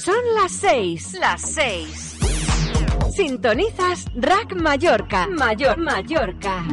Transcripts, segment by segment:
Son las seis. Las seis. Sintonizas Rack Mallorca. Mayor Mallorca.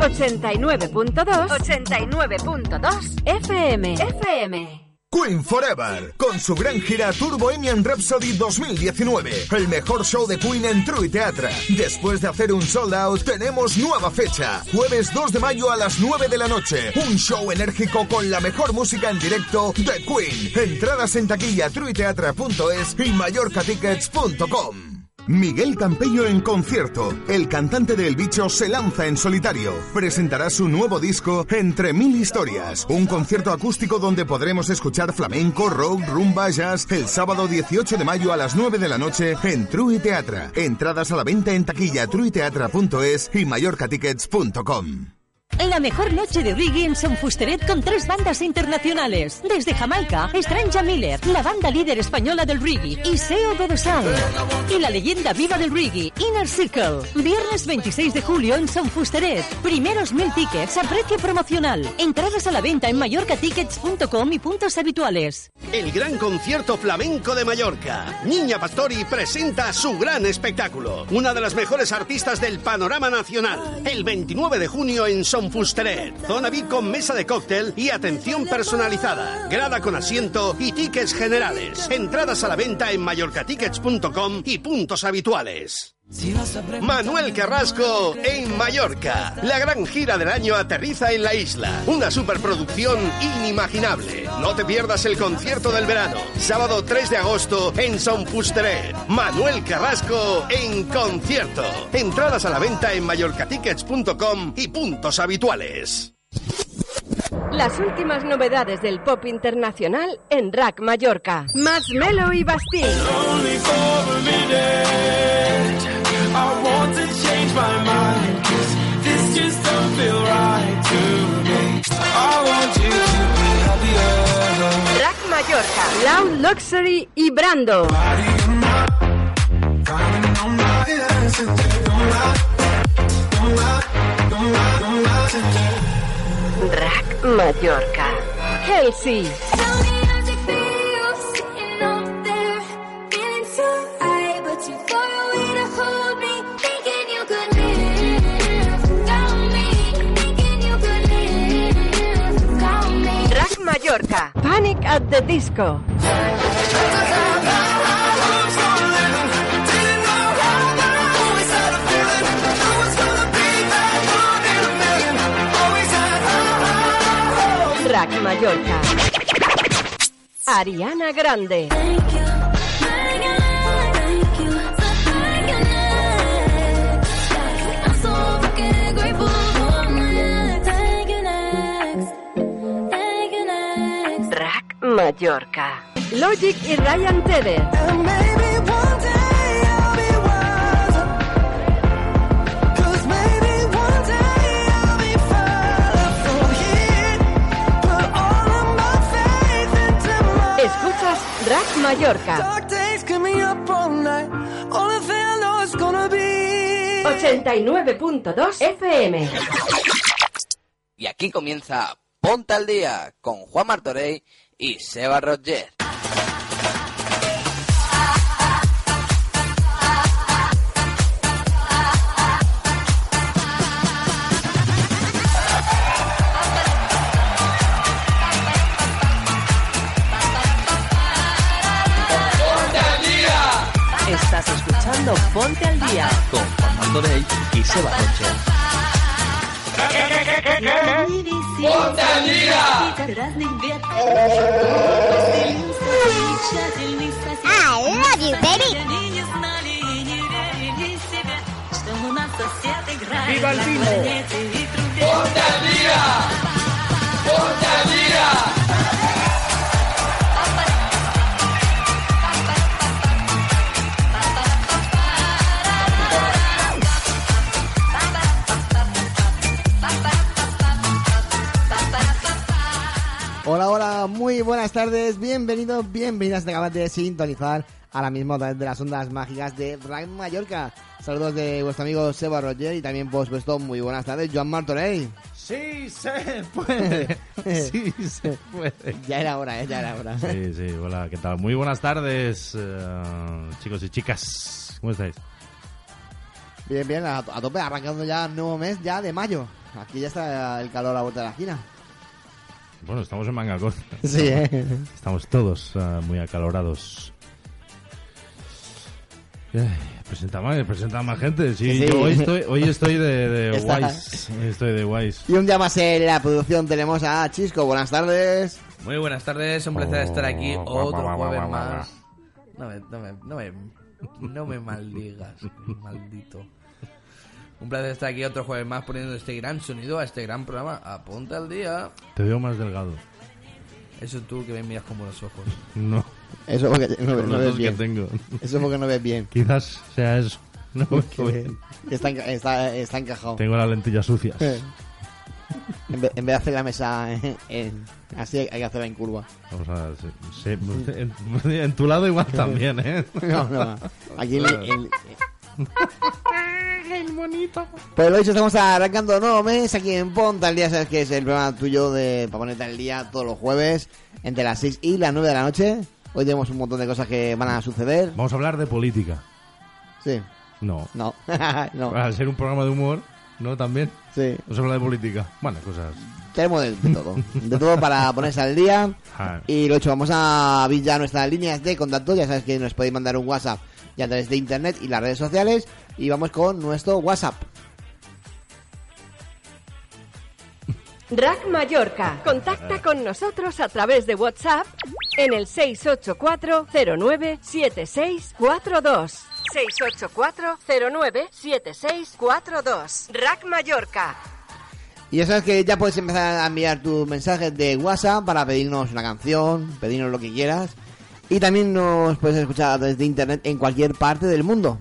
89.2. 89.2 FM. FM. Queen Forever, con su gran gira Tour Bohemian Rhapsody 2019, el mejor show de Queen en True Teatra. Después de hacer un sold out, tenemos nueva fecha, jueves 2 de mayo a las 9 de la noche, un show enérgico con la mejor música en directo de Queen. Entradas en taquilla truiteatra.es y mallorcatickets.com. Miguel Campello en concierto. El cantante del bicho se lanza en solitario. Presentará su nuevo disco Entre Mil Historias. Un concierto acústico donde podremos escuchar flamenco, rock, rumba, jazz el sábado 18 de mayo a las 9 de la noche en True Teatra. Entradas a la venta en taquilla truiteatra.es y mallorcatickets.com. La mejor noche de reggae en Son Fusteret con tres bandas internacionales. Desde Jamaica, Strange Miller, la banda líder española del reggae, y Seo Godosal. Y la leyenda viva del reggae, Inner Circle. Viernes 26 de julio en Son Fusteret. Primeros mil tickets a precio promocional. Entradas a la venta en mallorcatickets.com y puntos habituales. El gran concierto flamenco de Mallorca. Niña Pastori presenta su gran espectáculo. Una de las mejores artistas del panorama nacional. El 29 de junio en Son Zona VIP con mesa de cóctel y atención personalizada. Grada con asiento y tickets generales. Entradas a la venta en mallorcatickets.com y puntos habituales. Manuel Carrasco en Mallorca. La gran gira del año aterriza en la isla. Una superproducción inimaginable. No te pierdas el concierto del verano. Sábado 3 de agosto en Son Fusteret. Manuel Carrasco en concierto. Entradas a la venta en mallorcatickets.com y puntos habituales. Las últimas novedades del pop internacional en Rack Mallorca. Más Melo y Bastille. I want to change my mind this just don't feel right Rack Mallorca, Loud Luxury y Brando. Rack Mallorca. Kelsey. Mallorca. Panic at the Disco. Rack Mallorca. Ariana Grande. Mallorca. Logic y Ryan Tedder. Escuchas Rack Mallorca. Dark days keep me up all night Only thing I know is gonna be 89.2 FM. Y aquí comienza Ponte al Día con Juan Martorey y Seba Roger. Estás escuchando Ponte al Día con Juan Martorey y Seba Roche. I love you, baby. ¡Viva el vino! ¡Ponte al Hola, hola, muy buenas tardes, bienvenidos, bienvenidas, te acabas de sintonizar ahora mismo a través de las ondas mágicas de Rank Mallorca. Saludos de vuestro amigo Seba Roger y también por supuesto muy buenas tardes, Joan Martorey. Sí se puede. Sí se puede. Ya era hora, ¿eh? ya era hora. Sí, sí, hola, ¿qué tal? Muy buenas tardes, eh, chicos y chicas. ¿Cómo estáis? Bien, bien, a, a tope, arrancando ya nuevo mes ya de mayo. Aquí ya está el calor a la vuelta de la esquina. Bueno, estamos en manga corta. Sí, ¿eh? Estamos todos eh, muy acalorados. Eh, presenta más, presenta más gente. Sí, yo hoy estoy, hoy estoy de, de guays. Estoy de guays. Y un día más en la producción tenemos a Chisco. Buenas tardes. Muy buenas tardes, un placer estar aquí otro jueves más. No me, no me, no me, no me maldigas, maldito. Un placer estar aquí otro jueves más poniendo este gran sonido a este gran programa. Apunta al día. Te veo más delgado. Eso tú que me miras con buenos ojos. No. Eso porque no, los ves dos que bien. tengo. Eso porque no ves bien. Quizás sea eso. No bien. Que está, enca- está, está encajado. Tengo las lentillas sucias. En vez, en vez de hacer la mesa en- en- así, hay que hacerla en curva. Vamos a sí, sí, en, en tu lado igual también, ¿eh? No, no. Aquí en, en- El bonito. Pues lo dicho, estamos arrancando un nuevo mes aquí en Ponte al Día. Sabes que es el programa tuyo de para ponerte al día todos los jueves entre las 6 y las 9 de la noche. Hoy tenemos un montón de cosas que van a suceder. Vamos a hablar de política. Sí. No. No. no. Al ser un programa de humor, ¿no? También. Sí. No se habla de política. Bueno, cosas. Tenemos de, de todo. De todo para ponerse al día. Ah, Y lo dicho, vamos a abrir ya nuestras líneas de contacto. Ya sabes que nos podéis mandar un WhatsApp ya a través de internet y las redes sociales. Y vamos con nuestro WhatsApp. Rack Mallorca. Contacta con nosotros a través de WhatsApp en el 684-09-7642. 684-09-7642. Rack Mallorca. Y ya sabes que ya puedes empezar a enviar tus mensajes de WhatsApp para pedirnos una canción, pedirnos lo que quieras. Y también nos puedes escuchar desde internet en cualquier parte del mundo.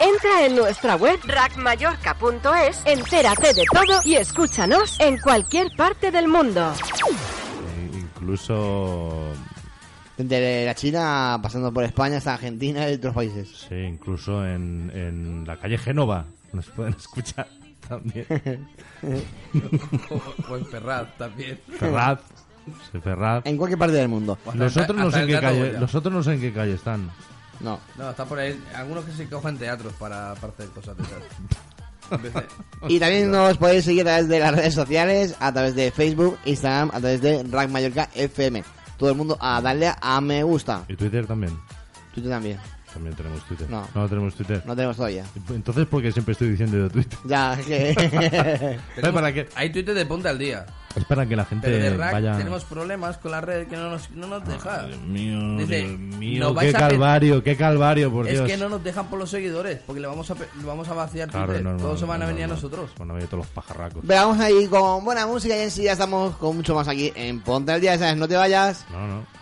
Entra en nuestra web rackmallorca.es, entérate de todo y escúchanos en cualquier parte del mundo. e- incluso. Desde la China, pasando por España hasta Argentina y otros países. Sí, incluso en, en la calle Génova nos pueden escuchar también. O en Ferraz también. Ferraz. Ferraz. En cualquier parte del mundo. Los otros no sé en qué calle, no sé en qué calle están. No. No, está por ahí. Algunos que se cogen teatros para, para hacer cosas de esas. Y también nos podéis seguir a través de las redes sociales, a través de Facebook, Instagram, a través de Rack Mallorca FM. Todo el mundo a darle a me gusta. Y Twitter también. Twitter también. También tenemos Twitter. No. no tenemos Twitter. No tenemos todavía. Entonces, ¿por qué siempre estoy diciendo yo Twitter? Ya, que... Tenemos- para que- Hay Twitter de punta al día. Es para que la gente Pero de Rack vaya... tenemos problemas con la red que no nos, no nos deja. Dios mío, Dice, Dios mío, "No qué vais a pe- calvario, qué calvario, por es Dios. que no nos dejan por los seguidores, porque le vamos a, pe- le vamos a vaciar Claro, Twitter. no, no, Todos se van no, a venir no. a nosotros. Bueno, oye, todos los pajarracos. Pero vamos a ir con buena música y en sí ya estamos con mucho más aquí en Ponte al Día, ¿sabes? No te vayas. No, no.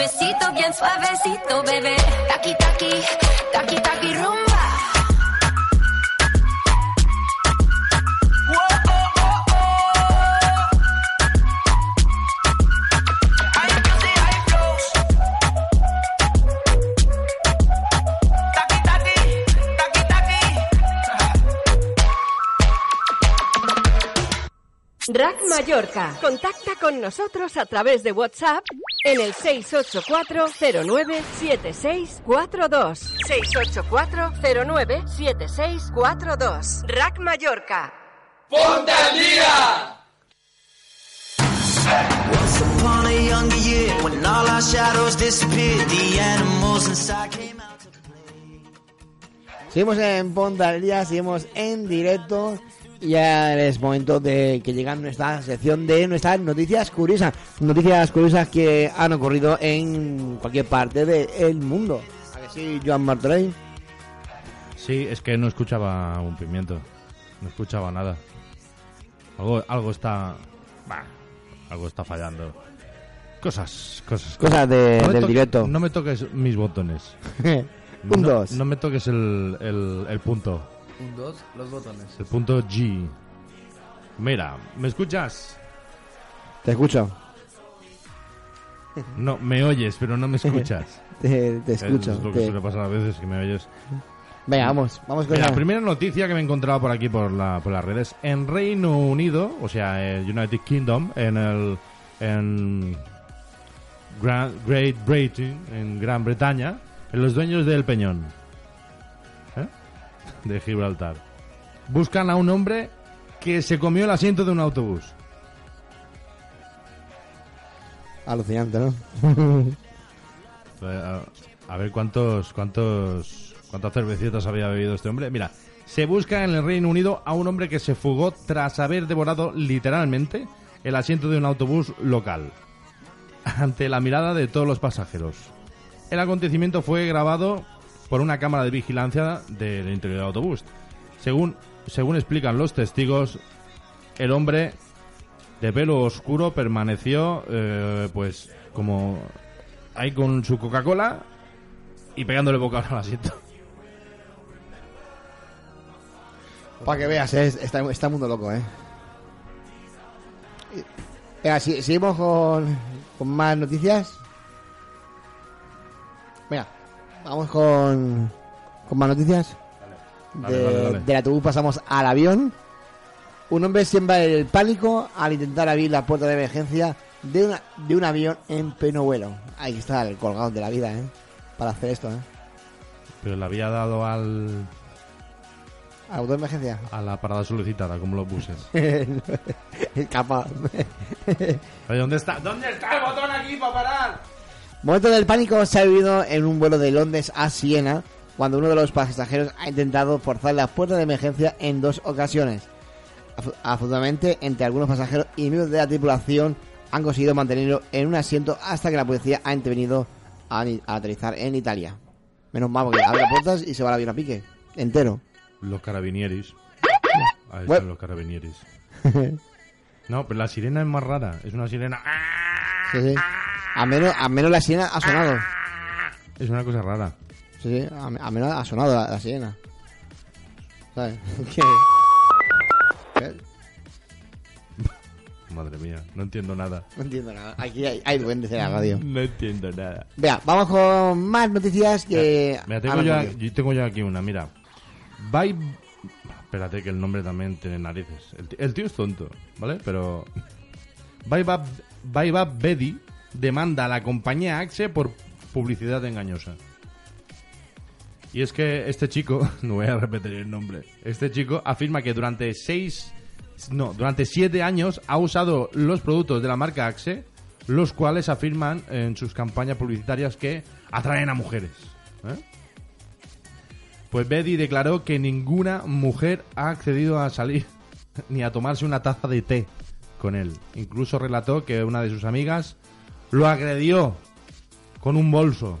Besito bien suavecito, bebé. Taqui taqui, taqui taqui rumba. Mallorca. Contacta con nosotros a través de WhatsApp en el 684-097642. 684-097642. Rack Mallorca. ¡Ponte al día! Seguimos en Ponta al Día, seguimos en directo. Ya es momento de que llegan nuestra sección de nuestras noticias curiosas. Noticias curiosas que han ocurrido en cualquier parte del mundo. ¿A que sí, Joan Martorell? Sí, es que no escuchaba un pimiento. No escuchaba nada. Algo, algo está. bah, algo está fallando. Cosas, cosas. Cosas de- No del directo. No me toques mis botones. Un no, dos. No me toques el, el, el punto. Un 2, los botones. El punto G. Mira, ¿me escuchas? Te escucho. No, me oyes, pero no me escuchas. Te, te escucho. Es lo que te- suele pasar a veces, que me oyes. Venga, vamos, vamos con Mira, la primera noticia que me he encontrado por aquí por, la, por las redes. En Reino Unido, o sea, United Kingdom, en el. En Gran- Great Britain, en Gran Bretaña, en los dueños del Peñón. De Gibraltar. Buscan a un hombre que se comió el asiento de un autobús. Alucinante, ¿no? Eh, A, a ver cuántos, cuántos, cuántas cervecitas había bebido este hombre. Mira, se busca en el Reino Unido a un hombre que se fugó tras haber devorado literalmente el asiento de un autobús local, ante la mirada de todos los pasajeros. El acontecimiento fue grabado por una cámara de vigilancia del interior del autobús. Según, según explican los testigos, el hombre de pelo oscuro permaneció, eh, pues, como ahí con su Coca-Cola y pegándole boca al asiento. Para que veas, eh, está, mundo loco, ¿eh? Seguimos con más noticias. Vamos con, con más noticias. Dale, de, dale, dale. del autobús pasamos al avión. Un hombre siembra el pánico al intentar abrir la puerta de emergencia de, una, de un avión en pleno vuelo. Ahí está el colgado de la vida, ¿eh? Para hacer esto, ¿eh? Pero le había dado al, ¿Al botón de emergencia? a la parada solicitada, como los buses. Capaz. Oye, ¿dónde está? ¿Dónde está el botón aquí para parar? Momento del pánico se ha vivido en un vuelo de Londres a Siena cuando uno de los pasajeros ha intentado forzar la puerta de emergencia en dos ocasiones. Afortunadamente, entre algunos pasajeros y miembros de la tripulación han conseguido mantenerlo en un asiento hasta que la policía ha intervenido a, aterrizar en Italia. Menos mal, porque abre las puertas y se va el avión a pique. Entero. Los carabinieris. Ahí están los carabinieris. No, pero la sirena es más rara. Es una sirena. Sí, sí. A menos, a menos la sirena ha sonado. Es una cosa rara. Sí, sí. A, a menos ha sonado la, la sirena. ¿Sabes? ¿Qué? ¿Qué? Madre mía, no entiendo nada. No entiendo nada. Aquí hay, hay duendes en la radio. No entiendo nada. Vea, vamos con más noticias que... Mira, tengo Ahora yo, tengo yo aquí una, mira. Bye... Espérate que el nombre también tiene narices. El, tío es tonto, ¿vale? Pero... Baibab Baibab Bedi demanda a la compañía Axe por publicidad engañosa. Y es que este chico, no voy a repetir el nombre, este chico afirma que durante seis, no, durante siete años ha usado los productos de la marca Axe, los cuales afirman en sus campañas publicitarias que atraen a mujeres. ¿eh? Pues Betty declaró que ninguna mujer ha accedido a salir ni a tomarse una taza de té con él. Incluso relató que una de sus amigas lo agredió con un bolso.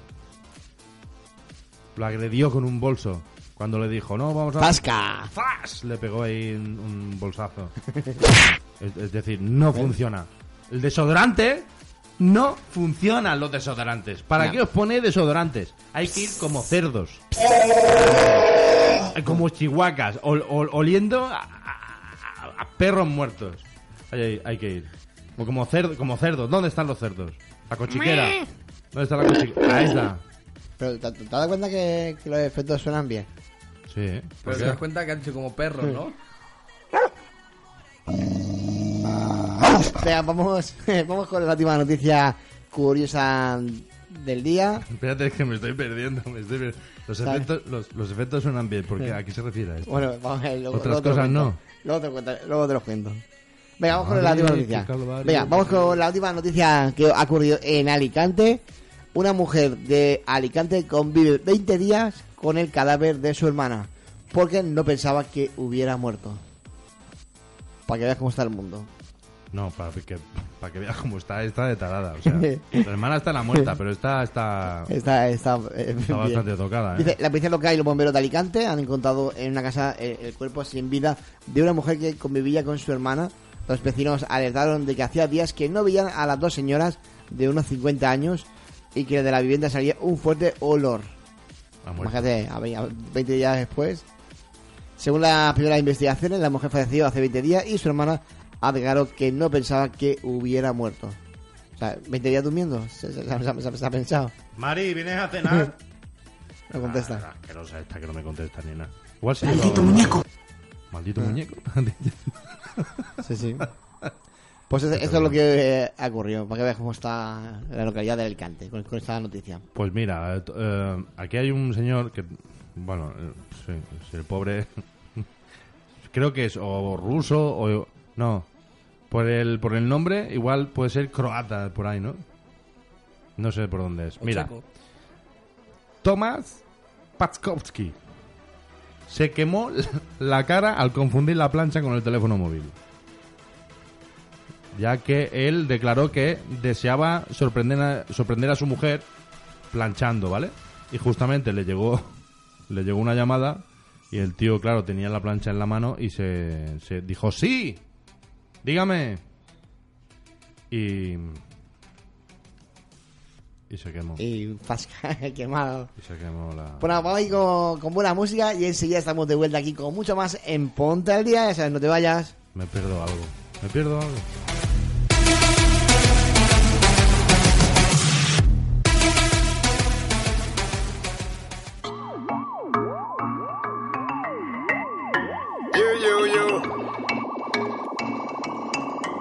Lo agredió con un bolso. Cuando le dijo, no, vamos a... ¡Tasca! ¡Fas! Le pegó ahí un, un bolsazo. es, es decir, no funciona. El desodorante no funcionan los desodorantes. ¿Para No. qué os pone desodorantes? Hay que ir como cerdos. como chihuacas, ol- ol- oliendo a, a- a perros muertos. Hay que ir. O como, cerdo, como cerdos. ¿Dónde están los cerdos? La cochiquera. ¿Dónde está la cochiquera? Ahí está. Pero ¿te, te has dado cuenta que, que los efectos suenan bien? Sí. ¿eh? ¿Por Pero te das cuenta que han hecho como perros, ¿no? Venga, vamos, vamos con la última noticia curiosa del día. Espérate que me estoy perdiendo. me estoy per- Los, efectos, los, los efectos suenan bien. porque Sí. ¿A qué se refiere a esto? Bueno, vamos a ver. Luego, Otras luego te lo cosas no. Luego te, lo cuento- luego te los cuento. Venga, vamos con la última noticia. Venga, vamos con la última noticia que ha ocurrido en Alicante. Una mujer de Alicante convive 20 días con el cadáver de su hermana porque no pensaba que hubiera muerto. Para que veas cómo está el mundo. No, para que, para que veas cómo está, está de tarada. O sea, la hermana está en la muerta, pero está, está, Está, está, eh, está bastante tocada. ¿eh? Dice, la policía local y los bomberos de Alicante han encontrado en una casa eh, el cuerpo sin vida de una mujer que convivía con su hermana. Los vecinos alertaron de que hacía días que no veían a las dos señoras de unos 50 años y que de la vivienda salía un fuerte olor. Imagínate, a ve- a 20 días después. Según las primeras investigaciones, la mujer falleció hace 20 días y su hermana ha declarado que no pensaba que hubiera muerto. O sea, 20 días durmiendo, se, se- se- se- se ha pensado. Mari, ¿vienes a cenar? No contesta. Ah, asquerosa esta que no me contesta ni nada. Igual se Maldito muñeco. Maldito Ah. muñeco. Sí, sí. Pues eso, eso es lo que eh, ha ocurrido, para que veas cómo está la localidad de Alicante con, con esta noticia. Pues mira, eh, eh, aquí hay un señor que, bueno, eh, sí, sí, el pobre, creo que es o ruso o no, por el por el nombre igual puede ser croata por ahí, ¿no? No sé por dónde es. O Mira. Tomás Paczkowski se quemó la cara al confundir la plancha con el teléfono móvil. Ya que él declaró que deseaba sorprender a, su mujer planchando, ¿vale? Y justamente le llegó le llegó una llamada y el tío, claro, tenía la plancha en la mano y se, se dijo, "Sí. Dígame." Y y se quemó. Y fasca, quemado. Y se quemó la Bueno, vamos a ir con, con buena música y enseguida estamos de vuelta aquí con mucho más en Ponte al Día. Ya sabes, no te vayas. Me pierdo algo. Me pierdo algo. You, you, you.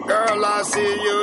Girl, I see you.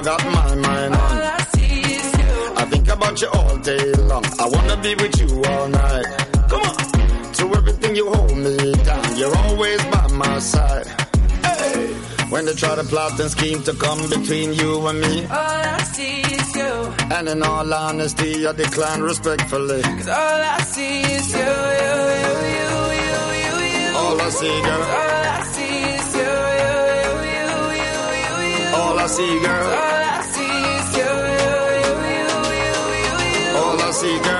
I got my mind All. I see is you. I think about you all day long. I wanna be with you all night. Come on. To everything you hold me down, you're always by my side. Hey. When they try to plot and scheme to come between you and me. All I see is you. And in all honesty, I decline respectfully. Cause all I see is you, you, you, you, you, you, you. All I see, girl. See, girl. All I see is you, you, you, you, you, you. All I see, girl.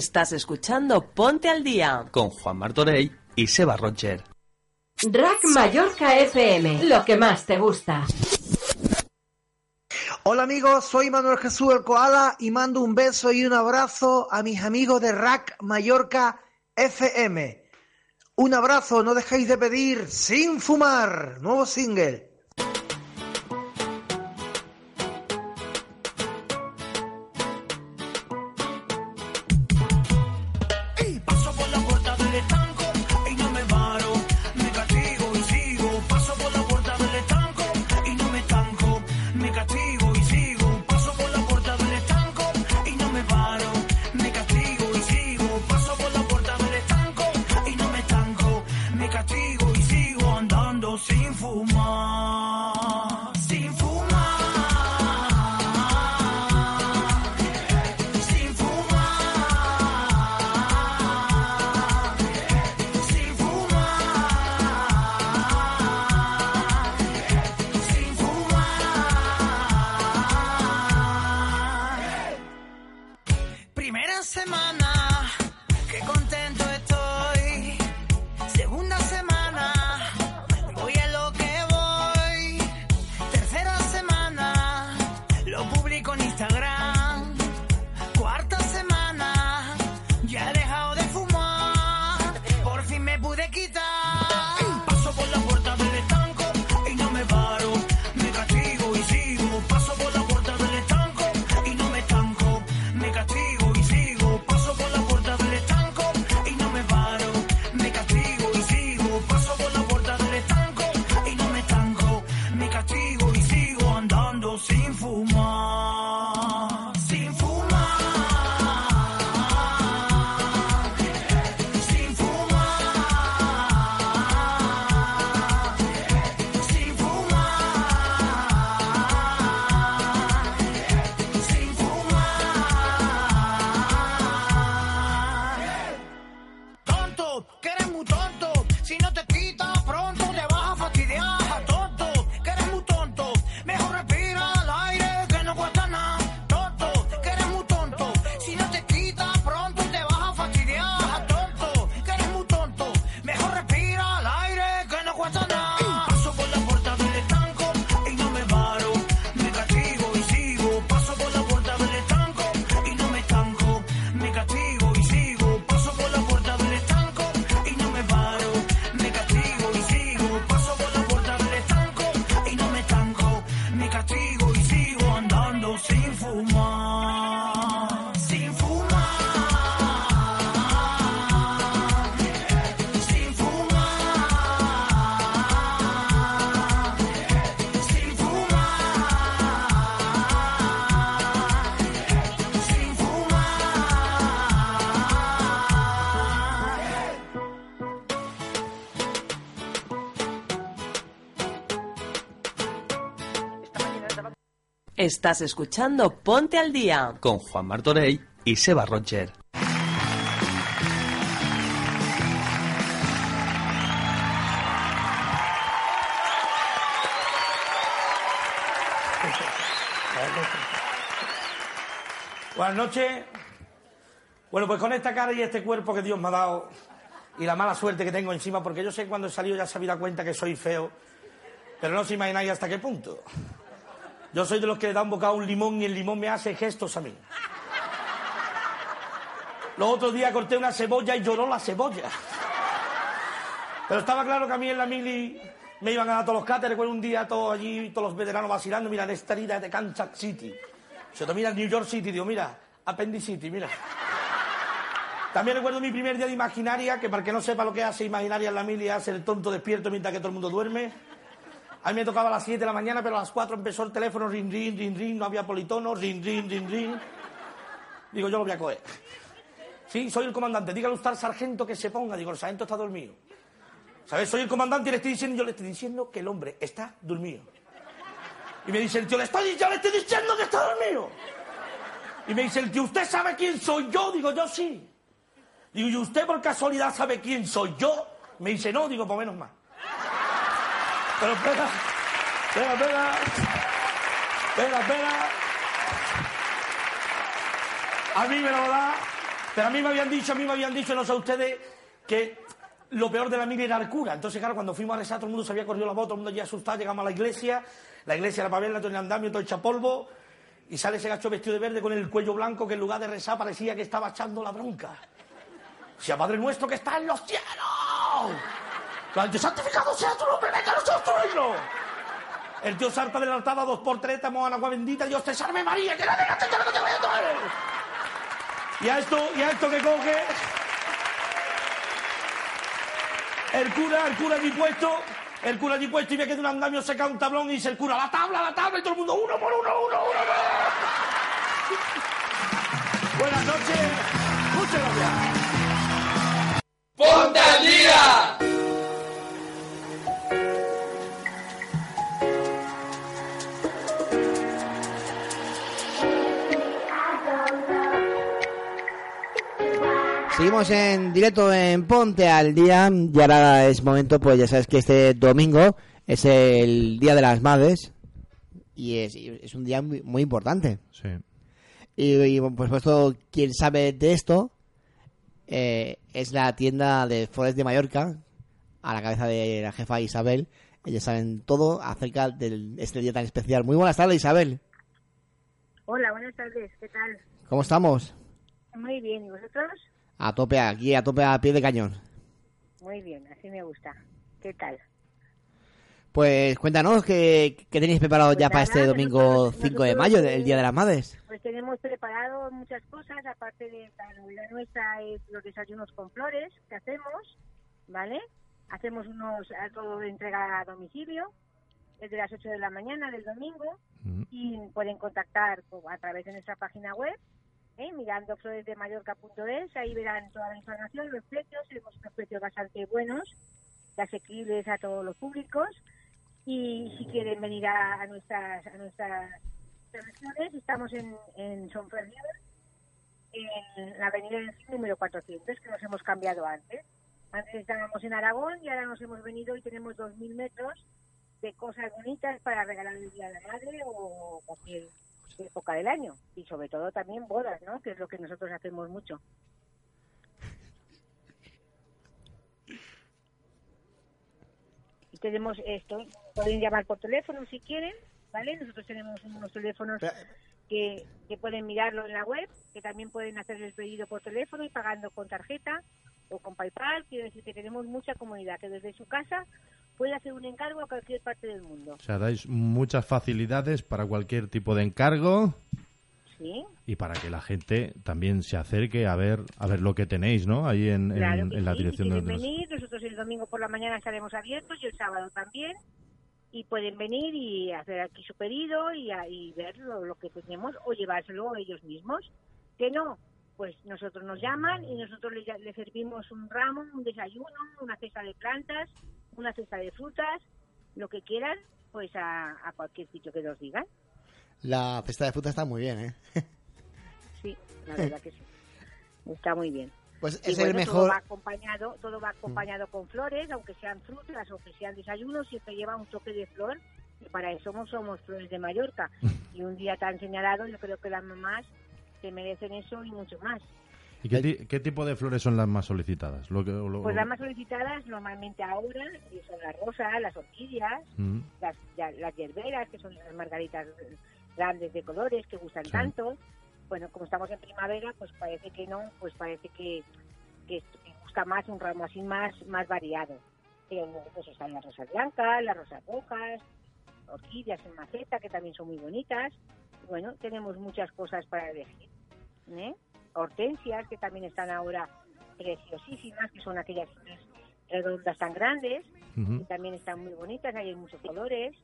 Estás escuchando Ponte al Día. con Juan Martorey y Seba Roger. Rack Mallorca FM, lo que más te gusta. Hola amigos, soy Manuel Jesús el Koala y mando un beso y un abrazo a mis amigos de Rack Mallorca FM. Un abrazo, no dejéis de pedir Sin Fumar, nuevo single. Estás escuchando Ponte al Día. Con Juan Martorey y Seba Roger. Buenas noches. Bueno, pues con esta cara y este cuerpo que Dios me ha dado y la mala suerte que tengo encima, porque yo sé que cuando he salido ya se había dado cuenta que soy feo, pero no os imagináis hasta qué punto. Yo soy de los que le da un bocado a un limón y el limón me hace gestos a mí. Los otros días corté una cebolla y lloró la cebolla. Pero estaba claro que a mí en la mili me iban a dar todos los cáteres. Recuerdo un día todos allí, todos los veteranos vacilando. Mira, en esta herida de Kansas City. Se te mira New York City. Digo, mira, Appendicity, mira. También recuerdo mi primer día de imaginaria, que para que no sepa lo que hace imaginaria en la mili, hace el tonto despierto mientras que todo el mundo duerme. A mí me tocaba a las 7 de la mañana, pero a las 4 empezó el teléfono, ring, ring, ring, ring, no había politono, ring, ring, ring, ring. Digo, yo lo voy a coger. Sí, soy el comandante, dígale usted al sargento que se ponga. Digo, el sargento está dormido. ¿Sabes? Soy el comandante y le estoy diciendo, yo le estoy diciendo que el hombre está dormido. Y me dice el tío, le estoy, yo le estoy diciendo que está dormido. Y me dice el tío, ¿usted sabe quién soy yo? Digo, yo sí. Digo, ¿y usted por casualidad sabe quién soy yo? Me dice, no, digo, pues menos mal. Pero espera, espera, espera. Espera, espera. A mí me lo da. Pero a mí me habían dicho, a mí me habían dicho, no sé ustedes, que lo peor de la mili era el cura. Entonces, claro, cuando fuimos a rezar, todo el mundo se había corrido la voz, todo el mundo ya asustado, llegamos a la iglesia, la iglesia era para verla, todo el andamio, todo hecha polvo, y sale ese gacho vestido de verde con el cuello blanco que en lugar de rezar parecía que estaba echando la bronca. Sea Padre nuestro que está en los cielos. Santificado sea tu nombre, venga nosotros tu reino. El tío salta de la dos por tres, estamos en agua bendita, Dios te salve María, que la digas que te voy a traer. Y a esto, y a esto que coge. El cura, el cura allí puesto, el cura allí puesto y ve que de un andamio saca un tablón y dice el cura, la tabla, la tabla, y todo el mundo, uno por uno, uno, uno, uno. Buenas noches, muchas gracias. ¡Ponte al día! Seguimos en directo en Ponte al Día y ahora es momento, pues ya sabes que este domingo es el Día de las Madres y es, un día muy, muy importante. Sí. Y, y, por supuesto, quien sabe de esto eh, es la tienda de Forest de Mallorca, a la cabeza de la jefa Isabel. Ellos saben todo acerca de este día tan especial. Muy buenas tardes, Isabel. Hola, buenas tardes, ¿qué tal? ¿Cómo estamos? Muy bien, ¿y vosotros? A tope aquí, a tope a pie de cañón. Muy bien, así me gusta. ¿Qué tal? Pues cuéntanos qué, qué tenéis preparado ya Pues para este domingo nosotros- 5 de mayo, el Día de las Madres. Pues tenemos preparado muchas cosas, aparte de la novedad nuestra es los desayunos con flores que hacemos, ¿vale? Hacemos unos algo de entrega a domicilio desde las 8 de la mañana del domingo y pueden contactar co- a través de nuestra página web, ¿eh? mirando floresdemallorca.es, ahí verán toda la información, los precios, tenemos unos precios bastante buenos asequibles a todos los públicos y si quieren venir a, nuestras a nuestras instalaciones, estamos en, en Sonferriol, en la avenida del número 400, que nos hemos cambiado antes. Antes estábamos en Aragón y ahora nos hemos venido y tenemos 2.000 metros de cosas bonitas para regalar el Día de la Madre o cualquier época del año. Y sobre todo también bodas, ¿no? Que es lo que nosotros hacemos mucho. Y tenemos esto, pueden llamar por teléfono si quieren, ¿vale? Nosotros tenemos unos teléfonos que, que pueden mirarlo en la web, que también pueden hacer el pedido por teléfono y pagando con tarjeta o con PayPal. Quiero decir que tenemos mucha comunidad que desde su casa puede hacer un encargo a cualquier parte del mundo. O sea, dais muchas facilidades para cualquier tipo de encargo ¿Sí? y para que la gente también se acerque a ver a ver lo que tenéis, ¿no? Ahí en, en- Claro en la sí, dirección si de los... venir, nosotros el domingo por la mañana estaremos abiertos y el sábado también. Y pueden venir y hacer aquí su pedido y, y ver lo, lo que tenemos o llevárselo ellos mismos. Que no, pues nosotros nos llaman y nosotros les, les servimos un ramo, un desayuno, una cesta de plantas, una cesta de frutas, lo que quieran, pues a, a cualquier sitio que nos digan. La cesta de fruta está muy bien, ¿eh? Sí, la verdad que sí. Está muy bien. Pues es el mejor... Todo va acompañado, todo va acompañado con flores, aunque sean frutas o que sean desayunos, siempre lleva un toque de flor. Y para eso somos, somos flores de Mallorca. Y un día tan señalado, yo creo que las mamás se merecen eso y mucho más. ¿Y qué, ti- qué tipo de flores son las más solicitadas? Lo que, lo- Pues las más solicitadas normalmente ahora son las rosas, las orquídeas, Mm. las, ya- las hierberas, que son las margaritas grandes de colores que gustan Sí. tanto. Bueno, como estamos en primavera, pues parece que no, pues parece que, que, gusta más un ramo así más, más variado. Pero pues están las rosas blancas, las rosas rojas, orquídeas en maceta, que también son muy bonitas. Bueno, tenemos muchas cosas para elegir. ¿eh? Hortensias, que también están ahora preciosísimas, que son aquellas flores redondas tan grandes, Ujú. y también están muy bonitas, hay muchos colores,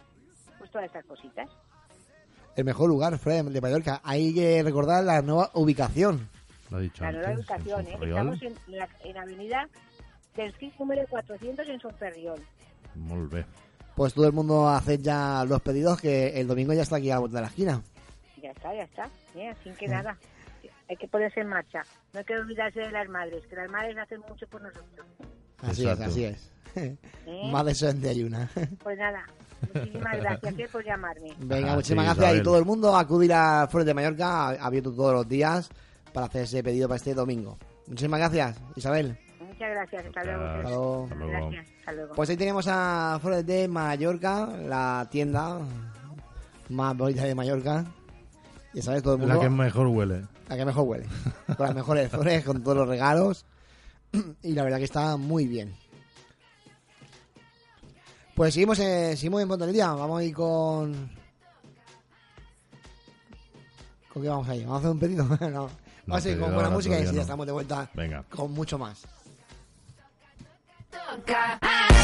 pues todas estas cositas. El mejor lugar, Fred, de Mallorca. Hay que recordar la nueva ubicación. Lo ha dicho La nueva antes, en ubicación, ¿eh? Estamos en, la, en avenida del CIS número 400 en Sonferriol. Molt bé. Pues todo el mundo hace ya los pedidos que el domingo ya está aquí a la vuelta de la esquina. Ya está, ya está, ¿eh? así que nada, hay que ponerse en marcha. No hay que olvidarse de las madres, que las madres hacen mucho por nosotros. Así Exacto. es, así es. ¿eh? Más de eso en de ayuna. Pues nada, muchísimas gracias por llamarme. Venga, Ah, muchísimas sí, gracias. Isabel. Y todo el mundo acudir a Flores de Mallorca, abierto todos los días, para hacer ese pedido para este domingo. Muchísimas gracias, Isabel. Muchas gracias, hasta luego. Hasta luego. Hasta luego. Gracias, hasta luego. Pues ahí tenemos a Flores de Mallorca, la tienda más bonita de Mallorca. Ya sabes, todo el mundo. La que mejor huele. La que mejor huele. Con las mejores flores, con todos los regalos. Y la verdad que está muy bien. Pues seguimos, eh, seguimos en Ponte del Día. Vamos a ir con. ¿Con qué vamos a ir? ¿Vamos a hacer un pedido? no. Vamos a ir con buena música y ya estamos de vuelta Venga. con mucho más. Te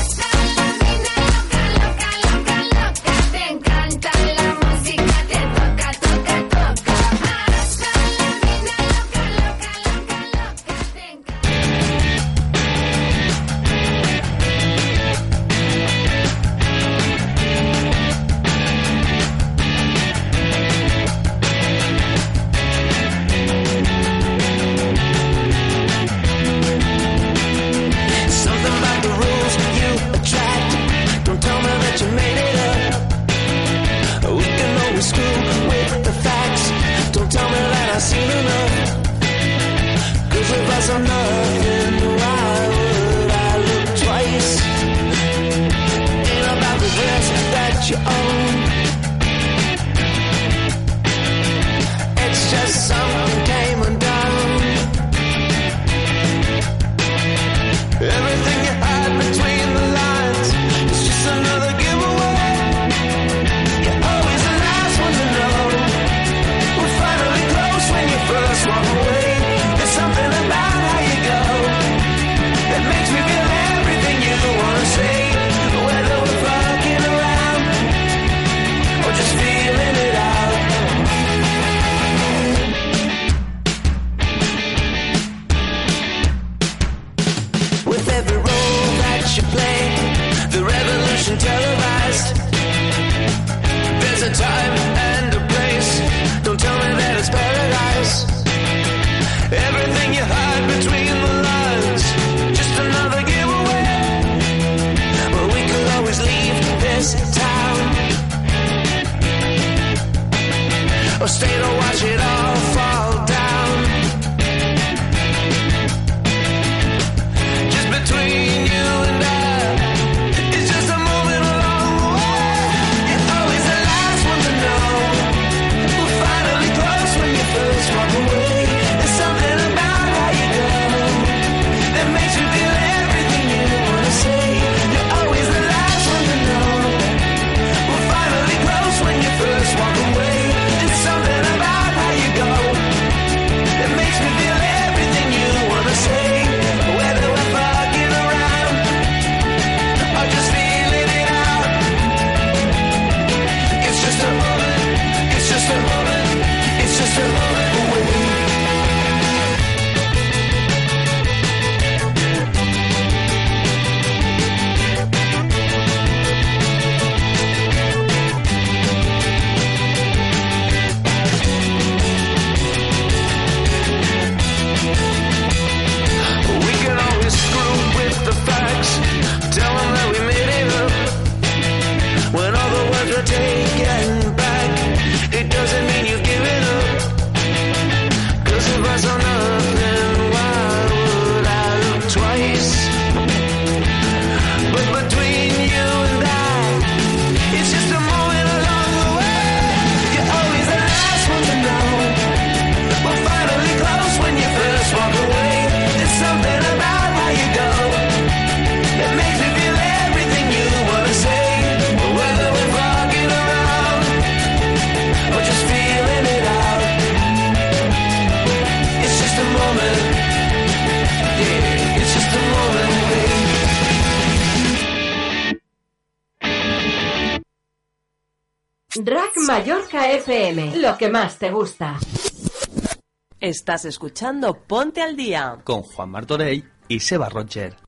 Mallorca FM, lo que más te gusta. Estás escuchando Ponte al Día. Con Juan Martorey y Seba Roger.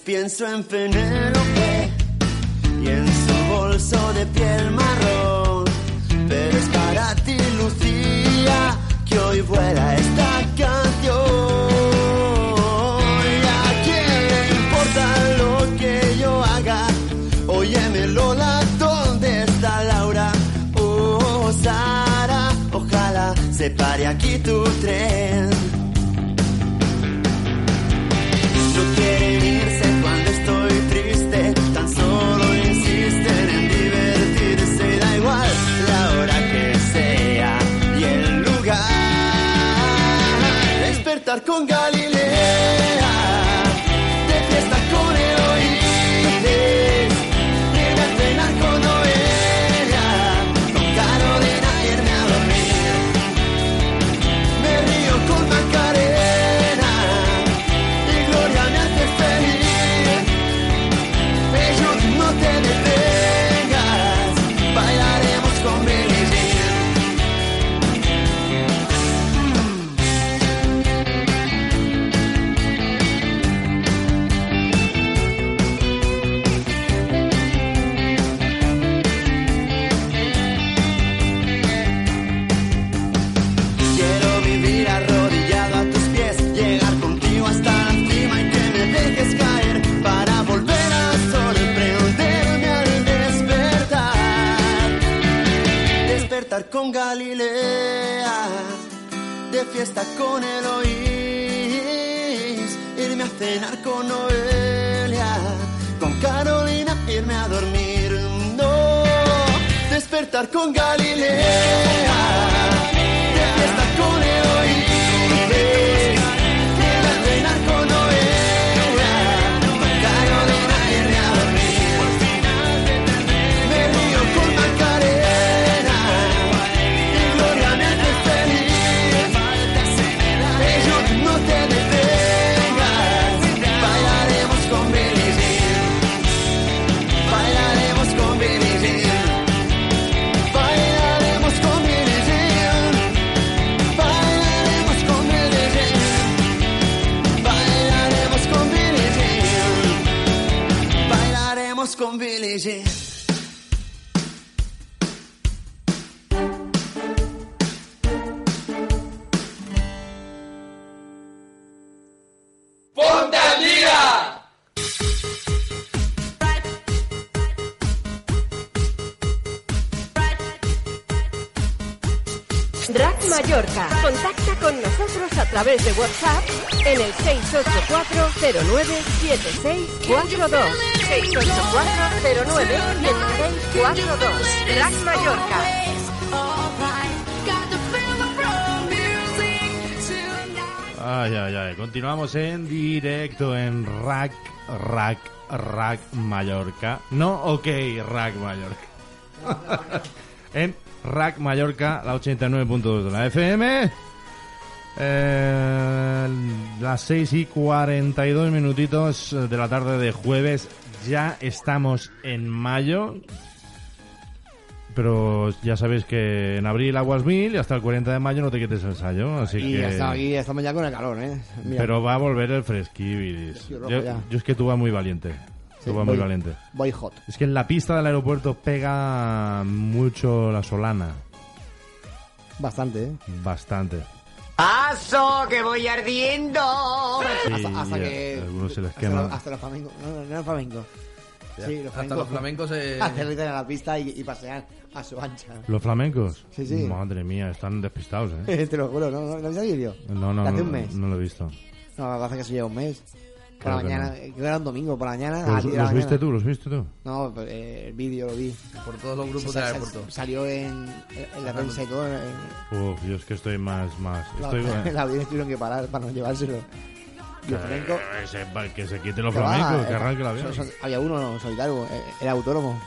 Pienso en Penélope y en su bolso de piel marrón, pero es para ti, Lucía, que hoy vuela esta canción. ¿Y a quién le importa lo que yo haga? Óyeme Lola, ¿dónde está Laura? Oh, Sara, ojalá se pare aquí tu tren. Lugar. Despertar con Galilea, Galilea, de fiesta con Eloís, irme a cenar con Noelia, con Carolina irme a dormir. No, despertar con Galilea con Billie Jean. ¡Ponte al día! Rack Mallorca. Contacta con nosotros a través de WhatsApp en el 684-097642. 684-097642. Rack Mallorca. Ay, ay, ay. Continuamos en directo en Rack, Rack, Rack Mallorca. No, ok, Rack Mallorca. en Rack Mallorca, la 89.2 de la FM. Eh, las 6 y 42 minutitos de la tarde de jueves. Ya estamos en mayo. Pero ya sabéis que en abril aguas mil y hasta el 40 de mayo no te quites el ensayo. Así y que... estamos ya con el calor, ¿eh? Mira, Pero va a volver el rojo Yo, yo es que tú vas muy valiente. Sí, tú vas muy valiente. voy hot. Es que en la pista del aeropuerto pega mucho la solana. Bastante, ¿eh? Bastante. ¡Paso, que voy ardiendo! Sí, hasta, hasta y a que... algunos se les hasta quema. los- Hasta los flamencos. No, no, no los flamencos. Ya, Sí, los hasta flamencos. los flamencos se- Aterrizan a la pista y, y pasean a su ancha. ¿Los flamencos? Sí, sí. Madre mía, están despistados, ¿eh? Te lo juro, ¿no? ¿No, ¿no has vídeo? No, no, ¿De hace no, un mes? no lo he visto. No, parece que se lleva un mes. Por la que mañana, no. creo que era un domingo, por la mañana. a ¿Los, las diez de la los viste tú? ¿Los viste tú? No, pues, eh, el vídeo lo vi. Por todos los grupos del sa- aeropuerto. Salió en, en la prensa y todo. en- Uf, yo es que estoy más... más la, estoy, la audiencia tuvieron que parar para no llevárselo. Y el flamenco... Eh, ese- que se quite los que va, flamencos, que eh, arranque la vida. so- so- Había uno solitario, eh, era autónomo.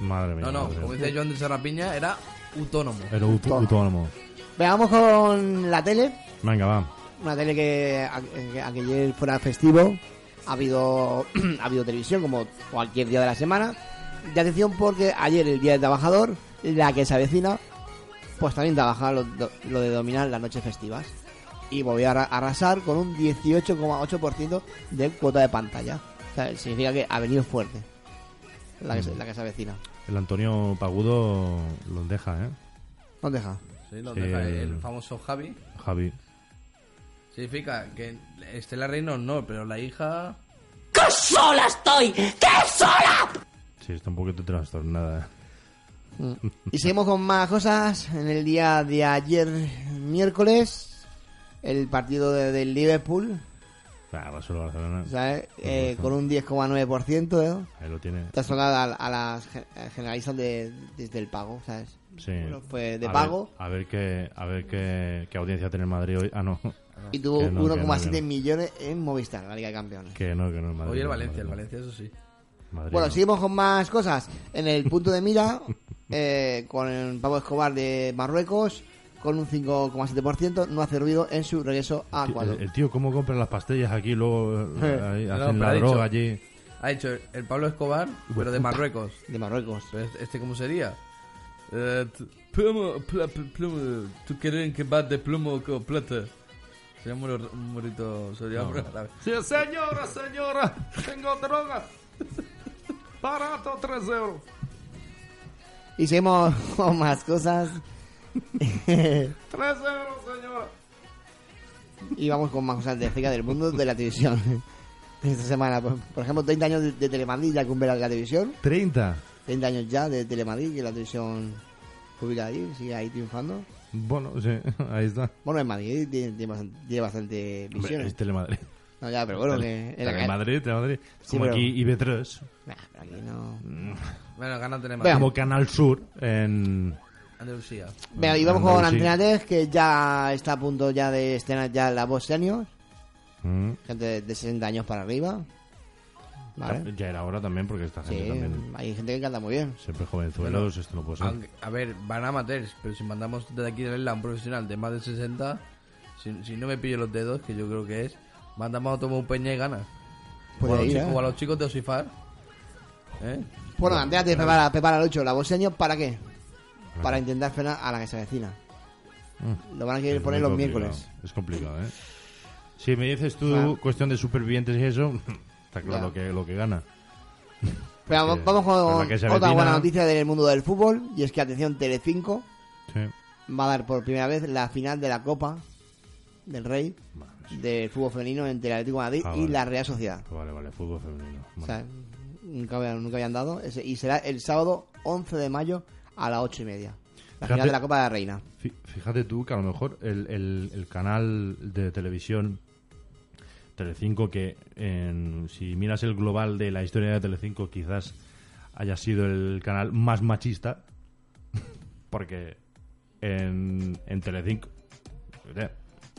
Madre mía. No, no, madre como mía. dice Joan de Serrapiña, era autónomo. Era aut- autónomo. Veamos con la tele. Venga, va. Una tele que, a- que a- que ayer fuera festivo. Ha habido, ha habido televisión como cualquier día de la semana. Y atención porque ayer, el Día del Trabajador, la que se avecina, pues también trabajaba lo, lo de dominar las noches festivas. Y volvió a arra- arrasar con un 18,8% de cuota de pantalla. O sea, significa que ha venido fuerte la que, se, la que se avecina. El Antonio Pagudo los deja, ¿eh? ¿Dónde deja? Sí, lo Sí, deja el- el famoso Javi. Javi. Significa que Estela Reynolds no, pero la hija... ¡Qué sola estoy! ¡Qué sola! Sí, está un poquito trastornada. ¿eh? Y seguimos con más cosas. En el día de ayer, miércoles, el partido de- del Liverpool, Ah, Barcelona. ¿sabes? Eh, con un 10,9%, ¿eh? Ahí lo tiene. Trasladado a, a las ge- eh, generalistas de, desde el pago, ¿sabes? Sí. Bueno, fue de A pago ver- a ver qué, a ver qué, qué audiencia tiene el Madrid hoy. Ah, no. y tuvo Que no, que no, 1,7 que no. millones en Movistar, la Liga de Campeones. Que no, que no, el Madrid. Oye, el no, Valencia, el. Valencia, eso sí. Madrid Bueno, no. seguimos con más cosas. En el punto de mira, eh, con el Pablo Escobar de Marruecos, con un 5,7%, no hace ruido en su regreso a Ecuador. el tío, ¿cómo compra las pastillas aquí? Luego eh, ahí No, hacen la ha dicho- droga allí. Ha hecho el Pablo Escobar, pero de. Marruecos. De Marruecos. Pero este, este ¿cómo sería? Eh, t- plomo, pla- pl- plomo, tú quieres que va de plomo con plata. Sería un morito, sería No. Sí, señora, señora, tengo droga. Barato, 3 euros. Con más cosas. 3 euros, señora. y vamos con más cosas de cerca del mundo de la televisión. Esta semana, por, por ejemplo, 30 años de, de Telemadrid ya cumple la, la televisión. 30. 30 años ya de Telemadrid, que la televisión pública allí sigue ahí triunfando. Bueno, sí, ahí está. Bueno, en Madrid tiene, tiene bastante, tiene bastante Hombre, visiones. es Telemadrid. No, ya, pero bueno, que... en la- Telemadrid, Telemadrid. Sí, Como pero- aquí IB3. Nah, pero aquí no... Bueno, gana Telemadrid. Como Canal Sur en... Andalucía. Venga, y vamos con. Antena 3, que ya está a punto ya de estrenar ya la voz senior. Mm. Gente de, de 60 años para arriba. ¿Vale? Ya era hora también, porque esta gente Sí, también... hay gente que canta muy bien. Siempre jovenzuelos, esto no puede ser. Aunque- a ver, van amateurs, pero si mandamos desde aquí de la un profesional de más de 60, si, si no me pillo los dedos, que yo creo que es, mandamos a tomar un peña y gana. Puede o, a los ir, chicos, ¿eh? o a los chicos de Osifar. ¿Eh? Bueno, Antena 3 prepara, prepara el 8, la voz senior, ¿para qué? Para intentar frenar a la que se avecina. Mm. Lo van a querer Es poner los complicado, miércoles. Es complicado, ¿eh? Si me dices tú cuestión de supervivientes y eso, está claro Ya. que lo que gana. Pero vamos- vamos con otra buena noticia del mundo del fútbol. Y es que, atención, Telecinco Sí. va a dar por primera vez la final de la Copa del Rey del fútbol femenino entre el Atlético de Madrid Ah, y vale. la Real Sociedad. Vale, vale, fútbol femenino. O sea, nunca, habían, nunca habían dado. Ese- y será el sábado 11 de mayo a las 8 y media. La Fíjate- final de la Copa de la Reina. Fí- Fíjate tú que a lo mejor el, el- el canal de televisión Telecinco, que en- si miras el global de la historia de Telecinco, quizás haya sido el canal más machista, porque en, en Telecinco... eh,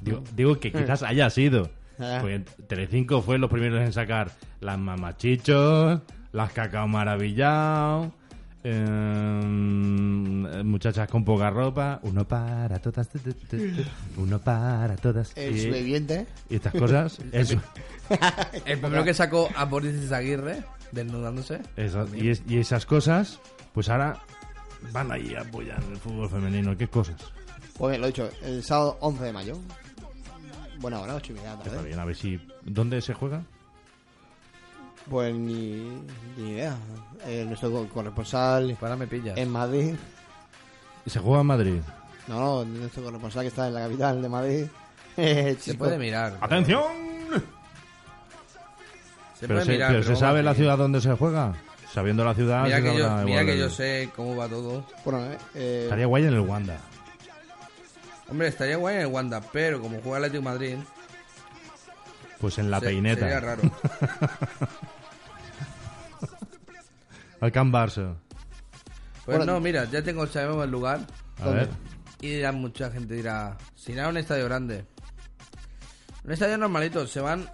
Digo, digo que quizás haya sido. Ah. Porque Telecinco fue los primeros en sacar las mamachichos, las cacao maravillado, eh, muchachas con poca ropa, uno para todas, tu, tu, tu, tu, uno para todas. El y, sobreviviente. y estas cosas. eso, El primero que sacó a Boris Aguirre, desnudándose. eso- y, es- y esas cosas, pues ahora van ahí a apoyar el fútbol femenino. ¿Qué cosas? Pues bien, lo he dicho, el sábado 11 de mayo. Buena hora, 8 y media Está bien, a ver si. ¿Dónde se juega? Pues ni, ni idea. Eh, nuestro co- corresponsal Para me pillas. en Madrid. Se juega en Madrid. No, no, nuestro corresponsal que está en la capital de Madrid. eh, Se puede mirar. ¡Atención! Se pero puede se, mirar. pero pero ¿se sabe la ciudad donde se juega? Sabiendo la ciudad. Mira que, yo, mira que yo sé cómo va todo. Bueno, eh, eh, Estaría guay en el Wanda. Hombre, estaría guay en el Wanda, pero como juega el Atlético Madrid, Pues en la se- peineta. sería raro. Al Barça. Pues Bueno, no, mira, ya tengo sabemos el lugar. A ver. Y dirá mucha gente dirá, si no a un estadio grande. Un estadio normalito, se van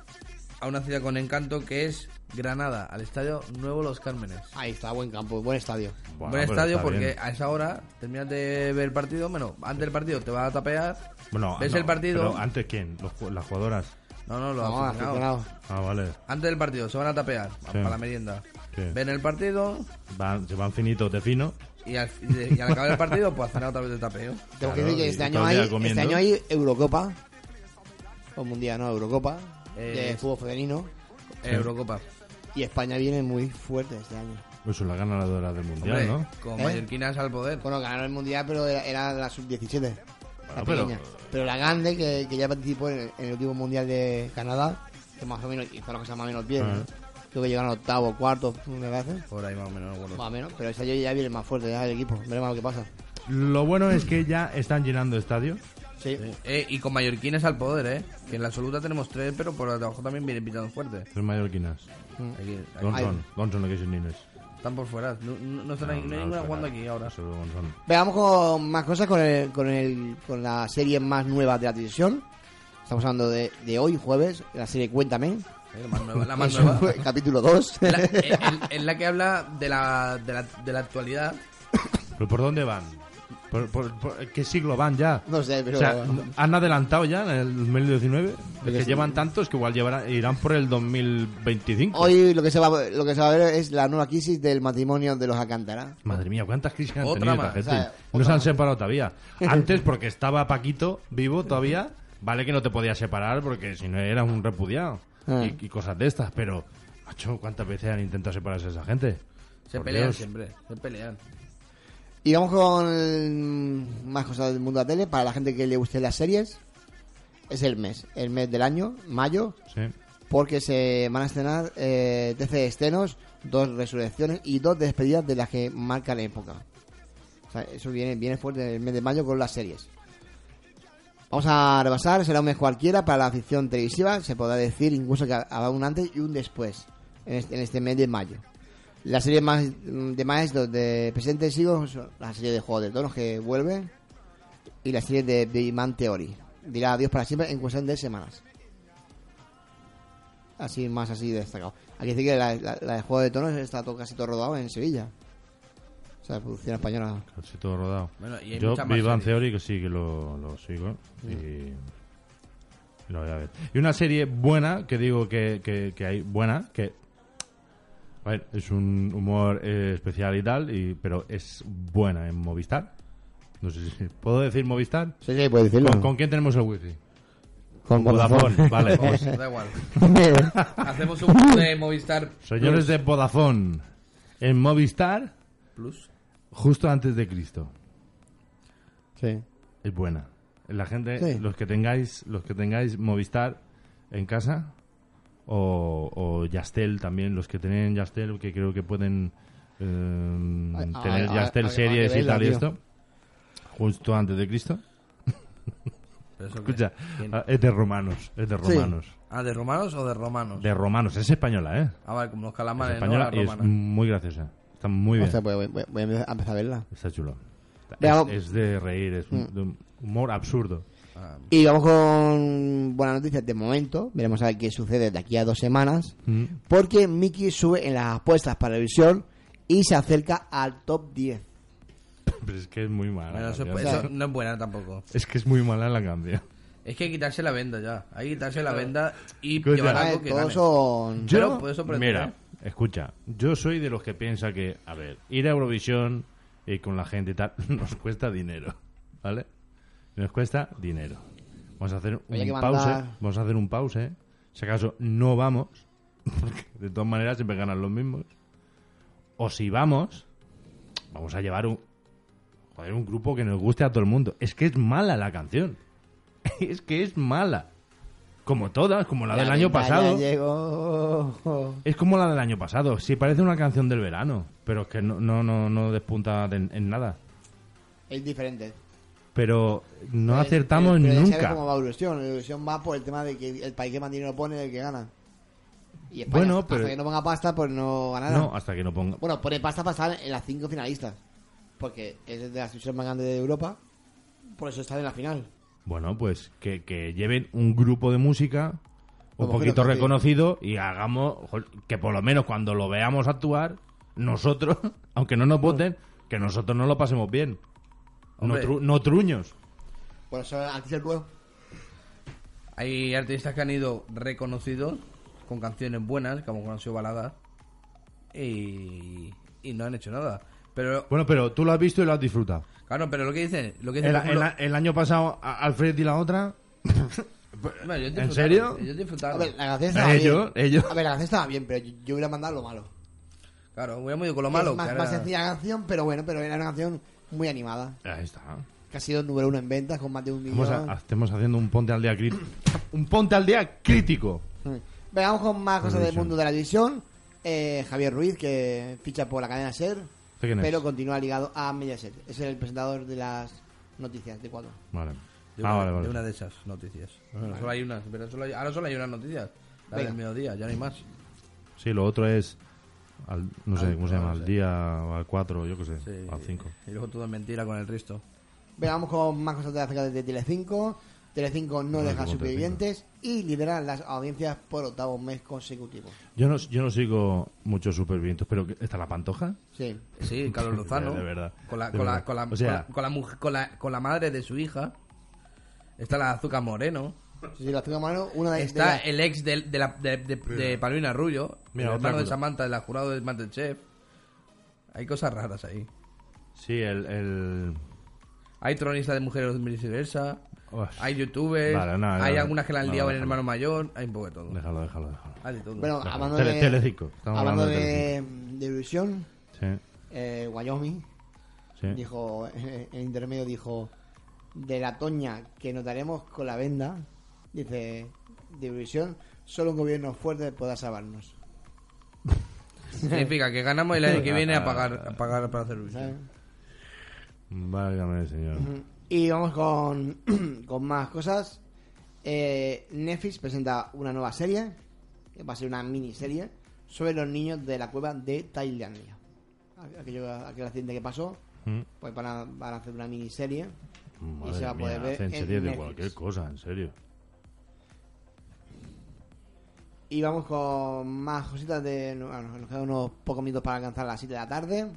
a una ciudad con encanto que es Granada, al estadio Nuevo Los Cármenes. ahí está, buen campo, buen estadio. Bueno, Buen estadio porque bien. a esa hora terminas de ver el partido, bueno, antes del partido te vas a tapear, Bueno, ves no, el partido. Pero antes, ¿quién? Los las jugadoras. No, no, los No, aficionados. aficionado. Ah, vale. Antes del partido se van a tapear para la merienda. Sí. Ven el partido Van, se van finitos de fino. y al, y al acabar el partido pues hacen otra vez de tapeo. Tengo que decir que y este año, hay, este año hay Eurocopa. O Mundial, no, Eurocopa. Eh, de fútbol femenino. Eh, Eurocopa. Y España viene muy fuerte este año. Pues la ganadora del mundial, Hombre, ¿no? con ¿Eh? mallorquinas al poder. Bueno, ganaron el mundial, pero era, era la sub-17. La Ah, pero- pequeña. Pero, la grande, que, que ya participó en el, en el último mundial de Canadá, que más o menos hizo las cosas más o menos bien. ¿no? Creo que llegaron octavo, cuarto, me parece. Por ahí más o menos, bueno. Más o menos. Pero este año ya viene más fuerte ya el equipo. Veremos lo que pasa. Lo bueno es que ya están llenando estadios. Sí. Eh, y con mallorquines al poder, ¿eh? Que en la absoluta tenemos tres, pero por debajo también vienen pitando fuerte. Tres mallorquinas. Aquí, aquí. Gonzón. Gonzón, que son niños. Están por fuera. No, no, no están ahí- no hay ninguna jugando aquí ahora. Veamos con más cosas con, el, con, el, con la serie más nueva de la televisión. Estamos hablando de, de hoy, jueves, la serie Cuéntame. La más nueva. La más capítulo 2. La- eh, el- es la que habla de la, de la, de la actualidad. ¿Pero por dónde van? ¿Por, por- por- qué siglo van ya? No sé, pero- O sea, ¿han adelantado ya en el 2019? Es que llevan tantos que igual llevarán, irán por el 2025. Hoy lo que, se va, lo que se va a ver es la nueva crisis del matrimonio de los Alcántara. Madre mía, ¿cuántas crisis han Otra tenido más. esta gente? O sea, no se han separado todavía. Antes, porque estaba Paquito vivo todavía, vale que no te podías separar porque si no eras un repudiado Ah. y, y cosas de estas, pero, macho, ¿cuántas veces han intentado separarse esa gente? Se Por pelean Dios. siempre. Se pelean. Y vamos con más cosas del mundo de la tele. Para la gente que le guste las series, es el mes, el mes del año, mayo, Sí. porque se van a estrenar eh, 13 estrenos, dos resurrecciones y dos despedidas de las que marcan la época. O sea, eso viene, viene fuerte en el mes de mayo con las series. Vamos a repasar, será un mes cualquiera para la ficción televisiva, se podrá decir incluso que habrá un antes y un después en este, en este mes de mayo. Las series más de maestros de presente sigo son la serie de Juego de Tronos que vuelve y la serie de Big Man Theory. Dirá adiós para siempre en cuestión de semanas. Así, más así destacado. Que decir que la, la- la de Juego de Tronos está todo, casi todo rodado en Sevilla. O sea, producción española. Casi todo rodado. Bueno, y hay Yo, Big Bang. Theory, que sí que lo, lo sigo. Y, y lo voy a ver. Y una serie buena, que digo que, que, que hay buena, que a ver, es un humor eh, especial y tal, y, pero es buena en Movistar. No sé si puedo decir Movistar. Sí, sí, puedes decirlo. ¿Con, con quién tenemos el wifi? Con Vodafone. Vale. Pues, da igual. Hacemos un de Movistar Señores Plus. de Vodafone, en Movistar, Plus. justo antes de Cristo. Sí. Es buena. La gente, Sí. los que tengáis, los que tengáis Movistar en casa o, o Yastel también, los que tienen Yastel, que creo que pueden eh, Ay, ay, tener ay, Yastel ay, series ay, y tal y esto, justo antes de Cristo. Escucha, ah, es de romanos, es de Sí. romanos. Ah, ¿de romanos o de romanos? De romanos, es española, ¿eh? Ah, vale, como los Es calamares, ¿no? española La y es muy graciosa. Está muy bien. Pues voy, voy- voy a empezar a verla. Está chulo. Es, es de reír, es un- Mm. de humor absurdo. Ah, Y vamos con buenas noticias de momento. Veremos a ver qué sucede de aquí a dos semanas. Mm. Porque Mickey sube en las apuestas para televisión y se acerca al top 10. Pero es que es muy mala. Bueno, la eso, canción. eso no es buena tampoco. Es que es muy mala la canción. Es que hay que quitarse la venda ya. Hay que quitarse la venda y Escucha. llevar algo que todos gane. son... Yo, Pero puede sorprender, mira, ¿eh? escucha, yo soy de los que piensa que, a ver, ir a Eurovisión y con la gente y tal, nos cuesta dinero, ¿vale? Nos cuesta dinero. Vamos a hacer un pause, vamos a hacer un pause. Si acaso no vamos, porque de todas maneras siempre ganan los mismos. O si vamos, vamos a llevar un, joder, un grupo que nos guste a todo el mundo. Es que es mala la canción. es que es mala. Como todas, como la del año pasado. llegó. Es como la del año pasado. Sí, parece una canción del verano, pero es que no, no, no, no despunta de- en nada. Es diferente. Pero no Pero- acertamos pero- pero nunca. cómo va Eurovisión. Eurovisión va por el tema de que el país que más dinero pone es el que gana. Y España, Bueno, hasta pero- que no ponga pasta, pues no ganará. No, hasta que no ponga. Bueno, pone pasta para estar en las cinco finalistas. Porque es de las televisiones más grandes de Europa. Por eso está en la final. Bueno, pues que, que lleven un grupo de música un Como poquito reconocido y hagamos que por lo menos cuando lo veamos actuar, nosotros, aunque no nos voten, que nosotros no lo pasemos bien. No, Hombre. tru- no truños. Por eso antes el pueblo. Hay artistas que han ido reconocidos con canciones buenas, como han sido baladas, y, y no han hecho nada. Pero, Bueno, pero tú lo has visto y lo has disfrutado. claro, pero lo que dicen, lo que dicen, El, ejemplo- año pasado, a- Alfred y la otra. Bueno, ¿En serio? Yo he disfrutado. A ver, la canción estaba Ellos, bien. ellos. A ver, la canción estaba bien, pero yo, yo hubiera mandado lo malo. Claro, hubiéramos ido con lo malo. Es más, que más sencilla la canción, pero bueno, pero era una canción muy animada. Ahí está. Que ha sido número uno en ventas con más de un millón. Estamos, a- estamos haciendo un ponte al día crítico. un ponte al día crítico. Venga, vamos con más cosas del mundo de la división. Eh, Javier Ruiz, que ficha por la cadena SER, pero continúa ligado a Mediaset. Es el presentador de las noticias de cuatro. Vale. De Ah, una, vale, vale. de una de esas noticias. Ahora solo hay unas, pero solo hay- ahora solo hay unas noticias. La Venga. del mediodía, ya no hay más. Sí, lo otro es. Al, no sé Al- cómo se llama, no al sé. día, o al 4, yo qué sé, Sí. al 5. Y luego todo es mentira con el resto. Venga, vamos con más cosas de acerca de Telecinco. Telecinco no No, deja supervivientes y lidera las audiencias por octavo mes consecutivo. Yo no, yo no sigo muchos supervivientes, pero ¿qué- ¿está la pantoja? Sí. Sí, Carlos Lozano. De verdad. Con la madre de su hija. Está la Azúcar Moreno. Sí, sí, la azúcar mano, una de, Está de el ex de, de, la, de, de, de. Mira, el hermano de. Samantha, el jurado del Masterchef. Hay cosas raras ahí. sí, el. el... Hay tronistas de mujeres de viceversa. Uf. Hay youtubers. Vale, no, hay no, algunas que la han no, liado en déjalo. hermano mayor. Hay un poco de todo. Déjalo, déjalo, déjalo. Hay de todo. Bueno, Déjalo. hablando Tele- de. Estamos hablando hablando de de, Eurovisión, Sí, eh, Wyoming sí. dijo, en intermedio dijo, de la toña que notaremos con la venda, dice, de Eurovisión, solo un gobierno fuerte podrá salvarnos. Significa que ganamos el año que viene a pagar, a pagar para hacer. ¿sabes? Válgame, señor. Y vamos con, con más cosas. Eh, Netflix presenta una nueva serie, que va a ser una miniserie, sobre los niños de la cueva de Tailandia. Aquello, aquel accidente que pasó, Mm. pues van a, van a hacer una miniserie y Madre se va a poder mía, ver hacen en series de Netflix. cualquier cosa, en serio. Y vamos con más cositas de... Bueno, nos quedan unos pocos minutos para alcanzar las 7 de la tarde.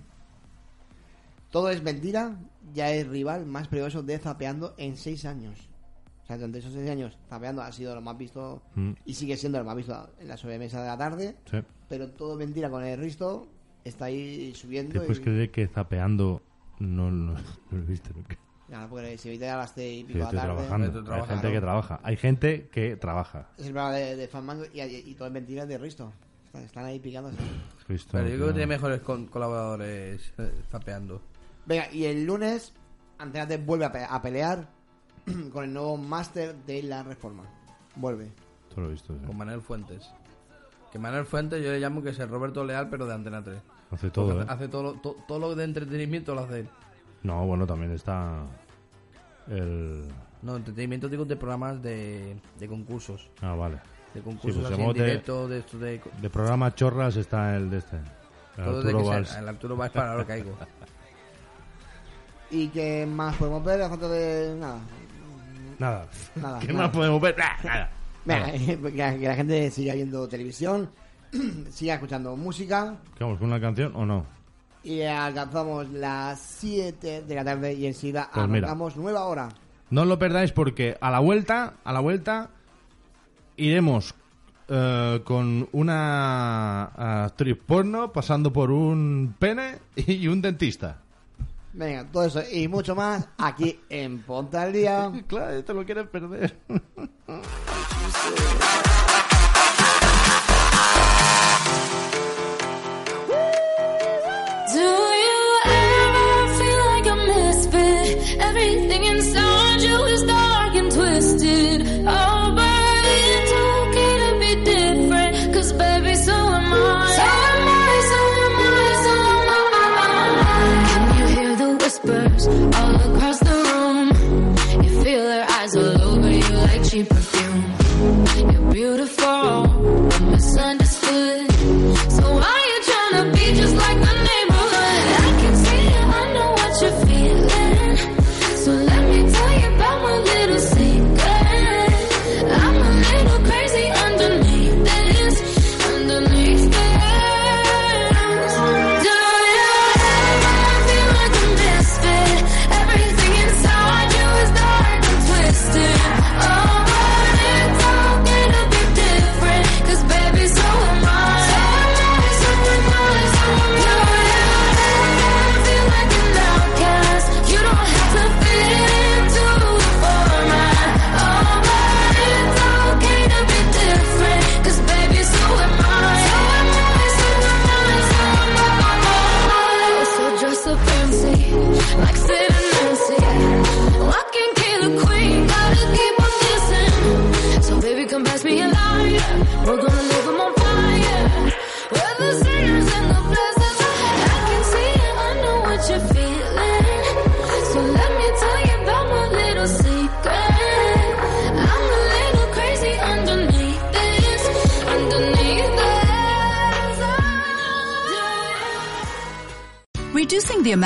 Todo es mentira, ya es rival más peligroso de Zapeando en 6 años. O sea, durante esos 6 años, Zapeando ha sido lo más visto Mm. y sigue siendo lo más visto en la sobremesa de la tarde. Sí. Pero todo mentira con el Risto, está ahí subiendo. ¿Te puedes y- creer que zapeando no, no, no lo he visto nunca? Claro, porque si ahorita a las 6 y pico de estoy la tarde... trabajando. Hay gente que trabaja. Hay gente que trabaja. Es el programa de, de Fanmango y, y, y todo es mentira de Risto. Están, están ahí picándose. Cristo, Pero yo creo que tiene mejores con- colaboradores eh, zapeando. Venga, y el lunes Antena 3 vuelve a, pe- a pelear con el nuevo máster de la reforma. Vuelve. Esto lo he visto. sí. Con Manuel Fuentes. Que Manuel Fuentes yo le llamo que es el Roberto Leal, pero de Antena 3. Hace todo, ¿eh? hace todo, lo, to- todo lo de entretenimiento lo hace él. No, bueno, también está el... No, entretenimiento digo de programas de, de concursos. Ah, vale. De Sí, concursos pues así en de- directo, de esto de... De programa chorras está el de este. El Todo de Arturo que sea- Valls. el Arturo Valls para lo caigo. ¿Y qué más podemos ver? A falta de nada. Nada. Nada, ¿Qué nada. más podemos ver? Nah, Nada. Venga, Nada. que, la- que la gente siga viendo televisión, siga escuchando música. ¿Qué vamos, con una canción o no? y alcanzamos las 7 de la tarde y enseguida pues arrancamos nueva hora. No os lo perdáis porque a la vuelta, a la vuelta iremos eh, con una eh, actriz porno pasando por un pene y un dentista. Venga, todo eso y mucho más aquí en Ponta al Día. claro, esto lo quieres perder.